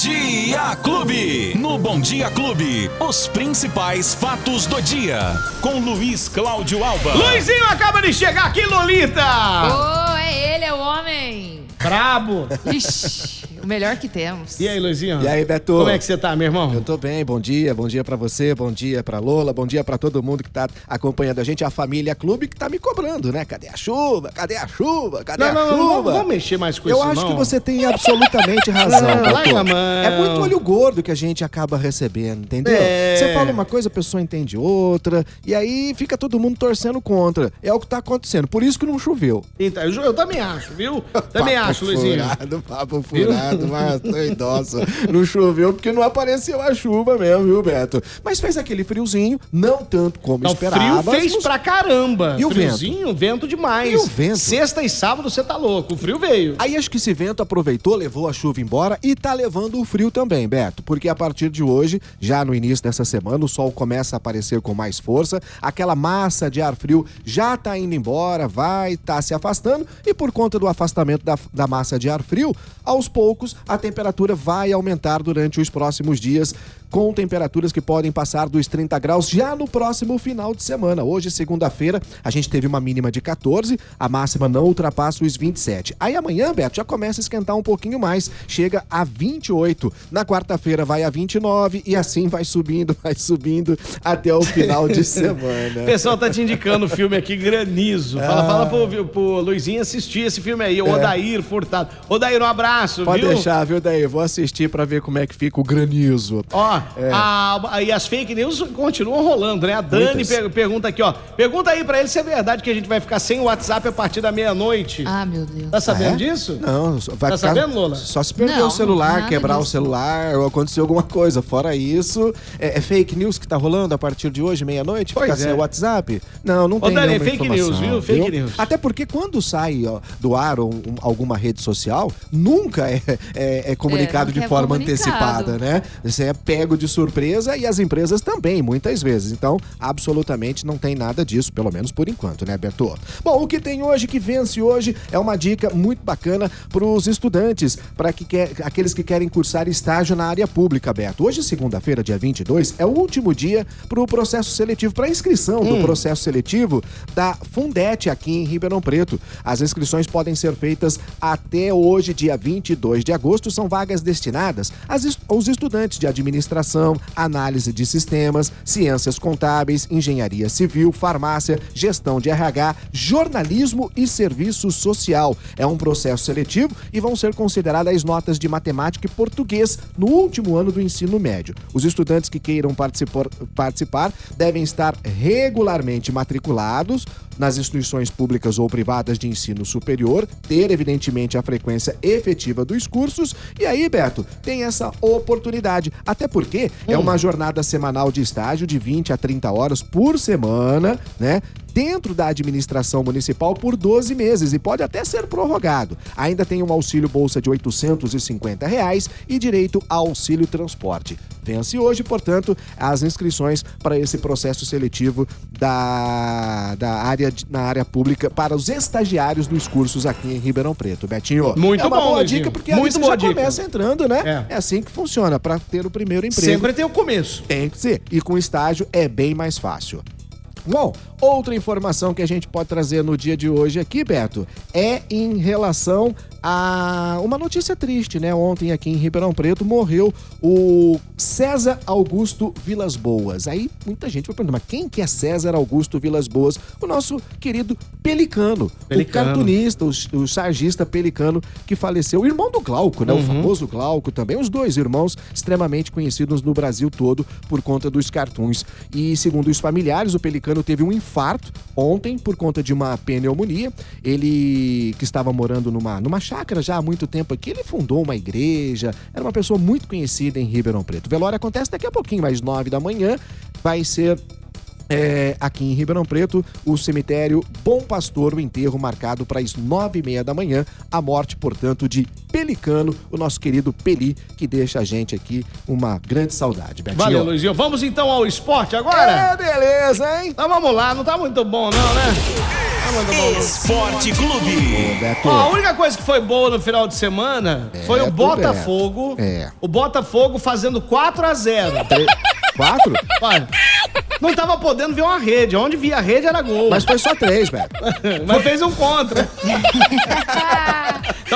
Dia Clube. No Bom Dia Clube, os principais fatos do dia. Com Luiz Cláudio Alba. Luizinho acaba de chegar aqui, Lolita! Ô, é ele, é o homem. Brabo! Ixi, o melhor que temos. E aí, Luizinho? E aí, Beto? Como é que você tá, meu irmão? Eu tô bem, bom dia, bom dia pra você, bom dia pra Lola, bom dia pra todo mundo que tá acompanhando a gente, a família Clube que tá me cobrando, né? Cadê a chuva? Cadê a chuva? Cadê Não, a não, não, chuva? não, vamos mexer mais com Eu isso, acho não. que você tem absolutamente razão, Não. É muito olho gordo que a gente acaba recebendo, entendeu? É. Você fala uma coisa, a pessoa entende outra, e aí fica todo mundo torcendo contra. É o que tá acontecendo, por isso que não choveu. Então, eu, eu também acho, viu? Também Papo acho, Luizinho. Furado, papo furado, mas tô idosa. Não choveu porque não apareceu a chuva mesmo, viu, Beto? Mas fez aquele friozinho, não tanto como Não, esperava. frio fez pra caramba. E o Friozinho, vento? demais. E o vento? Sexta e sábado você tá louco. O frio veio. Aí acho que esse vento aproveitou, levou a chuva embora e tá levando o frio também, Beto. Porque a partir de hoje, já no início dessa semana, o sol começa a aparecer com mais força, aquela massa de ar frio já tá indo embora, vai tá se afastando e por conta do afastamento da, da massa de ar frio, aos poucos a temperatura vai aumentar durante os próximos dias, com temperaturas que podem passar dos 30 graus já no próximo final de semana. Hoje, segunda-feira, a gente teve uma mínima de 14, a máxima não ultrapassa os 27. Aí amanhã, Beto, já começa a esquentar um pouquinho mais, chega a 28. Na quarta-feira vai a 29 e assim vai subindo, vai subindo até o final de O semana. pessoal tá te indicando o filme aqui, Granizo. Fala, Ah. fala pro, pro Luizinho assistir esse filme aí, o Odair Furtado. Odair, um abraço, É. Pode viu? deixar, viu, daí? Vou assistir pra ver como é que fica o granizo. Ó, É. a- e as fake news continuam rolando, né? A Dani per- pergunta aqui, ó. Pergunta aí pra ele se é verdade que a gente vai ficar sem WhatsApp a partir da meia-noite. Ah, meu Deus. Tá sabendo Ah, é? disso? Não, vai Tá ficar- sabendo, Lola? Só se perder Não, o celular, quebrar o disso. celular ou acontecer alguma coisa. Fora isso, é, é fake news que tá rolando a partir de hoje, meia-noite? Ficar é. sem o WhatsApp? Não, não tem Dani, nenhuma fake informação, news, viu? Fake news. Até porque quando sai ó, do ar um- um- alguma rede social, nunca é, é- é comunicado É, de é forma comunicado. antecipada, né? Você é pego de surpresa e as empresas também, muitas vezes. Então, absolutamente não tem nada disso, pelo menos por enquanto, né, Beto? Bom, o que tem hoje, que vence hoje, é uma dica muito bacana para os estudantes, para que quer, aqueles que querem cursar estágio na área pública, Beto. Hoje, segunda-feira, dia 22, é o último dia para o processo seletivo, para inscrição do processo seletivo da Fundete aqui em Ribeirão Preto. As inscrições podem ser feitas até hoje, dia 22 de agosto. São vagas destinadas às aos estudantes de administração, análise de sistemas, ciências contábeis, engenharia civil, farmácia, gestão de RH, jornalismo e serviço social. É um processo seletivo e vão ser consideradas as notas de matemática e português no último ano do ensino médio. Os estudantes que queiram participar, participar devem estar regularmente matriculados nas instituições públicas ou privadas de ensino superior, ter evidentemente a frequência efetiva dos cursos e aí, Beto, tem essa oportunidade. Até porque é uma jornada semanal de estágio de 20 a 30 horas por semana, né? Dentro da administração municipal por 12 meses e pode até ser prorrogado. Ainda tem um auxílio bolsa de 850 reais e direito ao auxílio transporte. Vence hoje, portanto, as inscrições para esse processo seletivo da, da área na área pública para os estagiários dos cursos aqui em Ribeirão Preto, Betinho. Muito é uma bom, boa Luizinho. dica porque a Muito boa já dica. começa entrando, né? É. É. assim que funciona para ter o primeiro emprego. Sempre tem o começo. Tem que ser. E com estágio é bem mais fácil. Bom, outra informação que a gente pode trazer no dia de hoje aqui, Beto, é em relação a uma notícia triste, né? Ontem aqui em Ribeirão Preto morreu o César Augusto Vilas Boas. Aí muita gente vai perguntar, mas quem que é César Augusto Vilas Boas? O nosso querido Pelicano, Pelicano. o cartunista, o, o sargista Pelicano que faleceu, o irmão do Glauco, né? O famoso Glauco também, os dois irmãos extremamente conhecidos no Brasil todo por conta dos cartoons. E segundo os familiares, o Pelicano teve um infarto ontem por conta de uma pneumonia. Ele que estava morando numa, numa chácara já há muito tempo aqui, ele fundou uma igreja, era uma pessoa muito conhecida em Ribeirão Preto. O velório acontece daqui a pouquinho, às nove da manhã, vai ser é, aqui em Ribeirão Preto, o cemitério Bom Pastor, o enterro marcado para as nove e meia da manhã. A morte, portanto, de Pelicano, o nosso querido Peli, que deixa a gente aqui uma grande saudade. Betinho. Valeu, Luizinho. Vamos então ao esporte agora? É, beleza, hein? Então vamos lá, não tá muito bom não, né? Esporte Clube. Ó, a única coisa que foi boa no final de semana foi o Botafogo. É. O Botafogo fazendo 4 a 0 Tre- Quatro? Não tava podendo ver uma rede. Onde via a rede era gol. Mas foi só três, Beto. Mas fez um contra.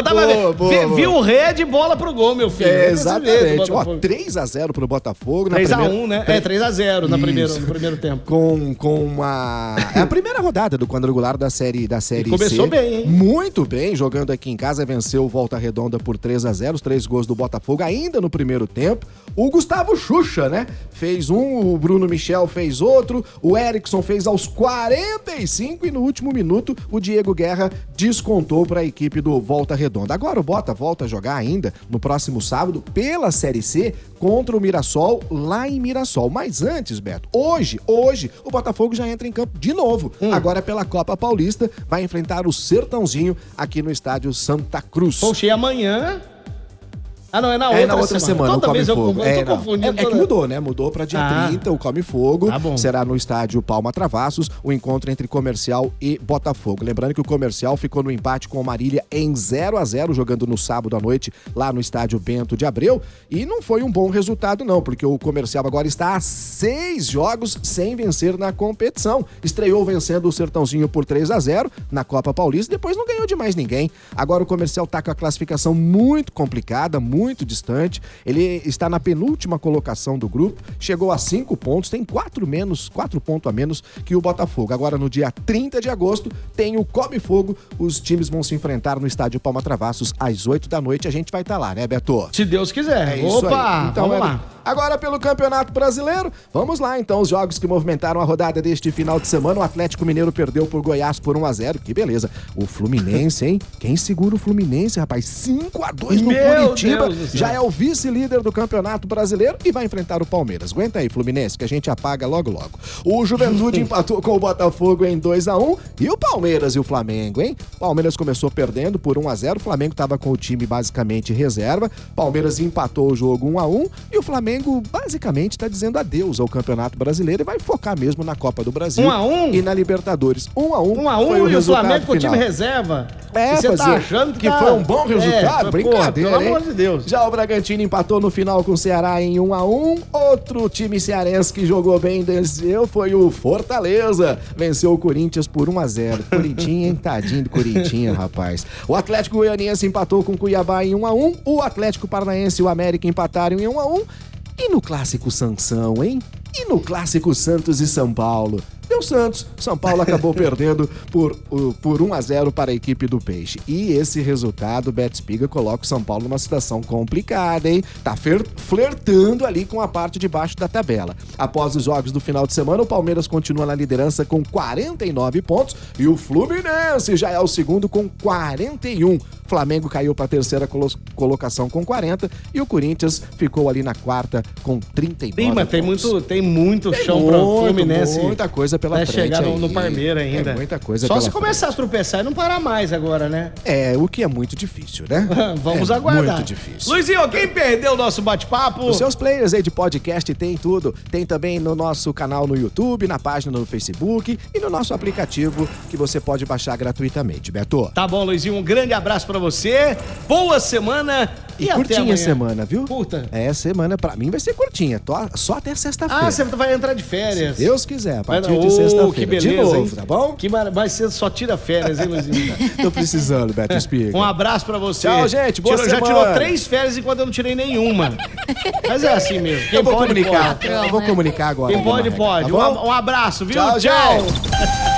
então tava Boa, boa, boa. viu rede, bola pro gol, meu filho. É, exatamente. Ó, Botafogo. 3x0 pro Botafogo. na 3x1, primeira- né? É, 3x0 na primeiro, Isso. no primeiro tempo. com, com uma. É a primeira rodada do quadrangular da série da série começou C. bem, hein? Muito bem, jogando aqui em casa, venceu o Volta Redonda por 3 a 0 os três gols do Botafogo ainda no primeiro tempo. O Gustavo Xuxa, né? Fez um, o Bruno Michel fez outro, o Erickson fez aos 45 e no último minuto o Diego Guerra descontou para a equipe do Volta Redonda. Agora o Bota volta a jogar ainda no próximo sábado pela Série C contra o Mirassol lá em Mirassol. Mas antes, Beto, hoje, hoje o Botafogo já entra em campo de novo. Hum. Agora pela Copa Paulista vai enfrentar o Sertãozinho aqui no estádio Santa Cruz. Poxa, e amanhã. Ah, não, é na É outra na outra semana, Toda o Come vez eu, Fogo. eu é, tô não. confundindo. É- é, que toda- mudou, né? Mudou pra dia Ah. 30, o Come Fogo. Tá bom. Será no estádio Palma Travassos, o encontro entre Comercial e Botafogo. Lembrando que o Comercial ficou no empate com o Marília em 0 a 0 jogando no sábado à noite, lá no estádio Bento de Abreu. E não foi um bom resultado, não, porque o Comercial agora está a seis jogos sem vencer na competição. Estreou vencendo o Sertãozinho por 3 a 0 na Copa Paulista, depois não ganhou de mais ninguém. Agora o Comercial tá com a classificação muito complicada, muito distante. Ele está na penúltima colocação do grupo, chegou a cinco pontos, tem quatro menos, quatro pontos a menos que o Botafogo. Agora no dia 30 de agosto tem o Come Fogo. Os times vão se enfrentar no estádio Palma Travassos às 8 da noite. A gente vai estar lá, né, Beto? Se Deus quiser. É isso Opa. Então, vamos é- lá. Agora pelo Campeonato Brasileiro, vamos lá então, os jogos que movimentaram a rodada deste final de semana. O Atlético Mineiro perdeu por Goiás por 1 a 0 que beleza. O Fluminense, hein? Quem segura o Fluminense, rapaz? 5 a 2 no Meu Curitiba. Já é o vice-líder do Campeonato Brasileiro e vai enfrentar o Palmeiras. Aguenta aí, Fluminense, que a gente apaga logo logo. O Juventude empatou com o Botafogo em 2 a 1 e o Palmeiras e o Flamengo, hein? Palmeiras começou perdendo por 1 a 0 o Flamengo estava com o time basicamente reserva. Palmeiras empatou o jogo 1 a 1 e o Flamengo basicamente está dizendo adeus ao Campeonato Brasileiro e vai focar mesmo na Copa do Brasil 1 a 1? e na Libertadores. 1 a 1 1 a foi 1 e o Flamengo com o time reserva. É, você tá achando que, que tá- foi um bom resultado? É, Brincadeira, pô, pelo hein? amor de Deus. Já o Bragantino empatou no final com o Ceará em 1 a 1 Outro time cearense que jogou bem venceu foi o Fortaleza. Venceu o Corinthians por 1 a 0 Corintinha, hein? Tadinho do Corintinha, rapaz. O Atlético Goianiense empatou com o Cuiabá em 1 a 1 O Atlético Paranaense e o América empataram em 1 a 1 E no clássico Sansão, hein? E no clássico Santos e São Paulo? Deu Santos. São Paulo acabou perdendo por, por 1 a 0 para a equipe do Peixe. E esse resultado, Beto Spiga coloca o São Paulo numa situação complicada, hein? Tá flertando ali com a parte de baixo da tabela. Após os jogos do final de semana, o Palmeiras continua na liderança com 49 pontos e o Fluminense já é o segundo com 41. Flamengo caiu para a terceira colo- colocação com 40 e o Corinthians ficou ali na quarta com 39 Ih, mas tem pontos. muito, tem muito Tem chão pra muito, Fluminense. muita coisa pela né, frente chegar no, no Parmeira ainda. É muita coisa Só se começar a tropeçar e não parar mais agora, né? É, o que é muito difícil, né? Vamos é aguardar. Muito difícil. Luizinho, quem perdeu o nosso bate-papo? Os seus players aí de podcast tem tudo. Tem também no nosso canal no YouTube, na página no Facebook e no nosso aplicativo que você pode baixar gratuitamente, Beto. Tá bom, Luizinho, um grande abraço pra você. Boa semana e, E até curtinha amanhã. a semana, viu? Curta. É, semana pra mim vai ser curtinha. Tô- Só até sexta-feira. Ah, você vai entrar de férias. Se Deus quiser, a partir não. de sexta-feira. que beleza, de novo, hein? tá bom? Que. Mas você só tira férias, hein, Luizinho? Tô precisando, Beto Espiga. Um abraço pra você. Tchau, gente. Boa Tirou- Já semana. tirou três férias enquanto eu não tirei nenhuma. Mas é assim mesmo. Quem Eu vou pode, comunicar. pode. Eu vou comunicar agora. Quem pode, regra, pode. tá um, um abraço, viu? Tchau, gente.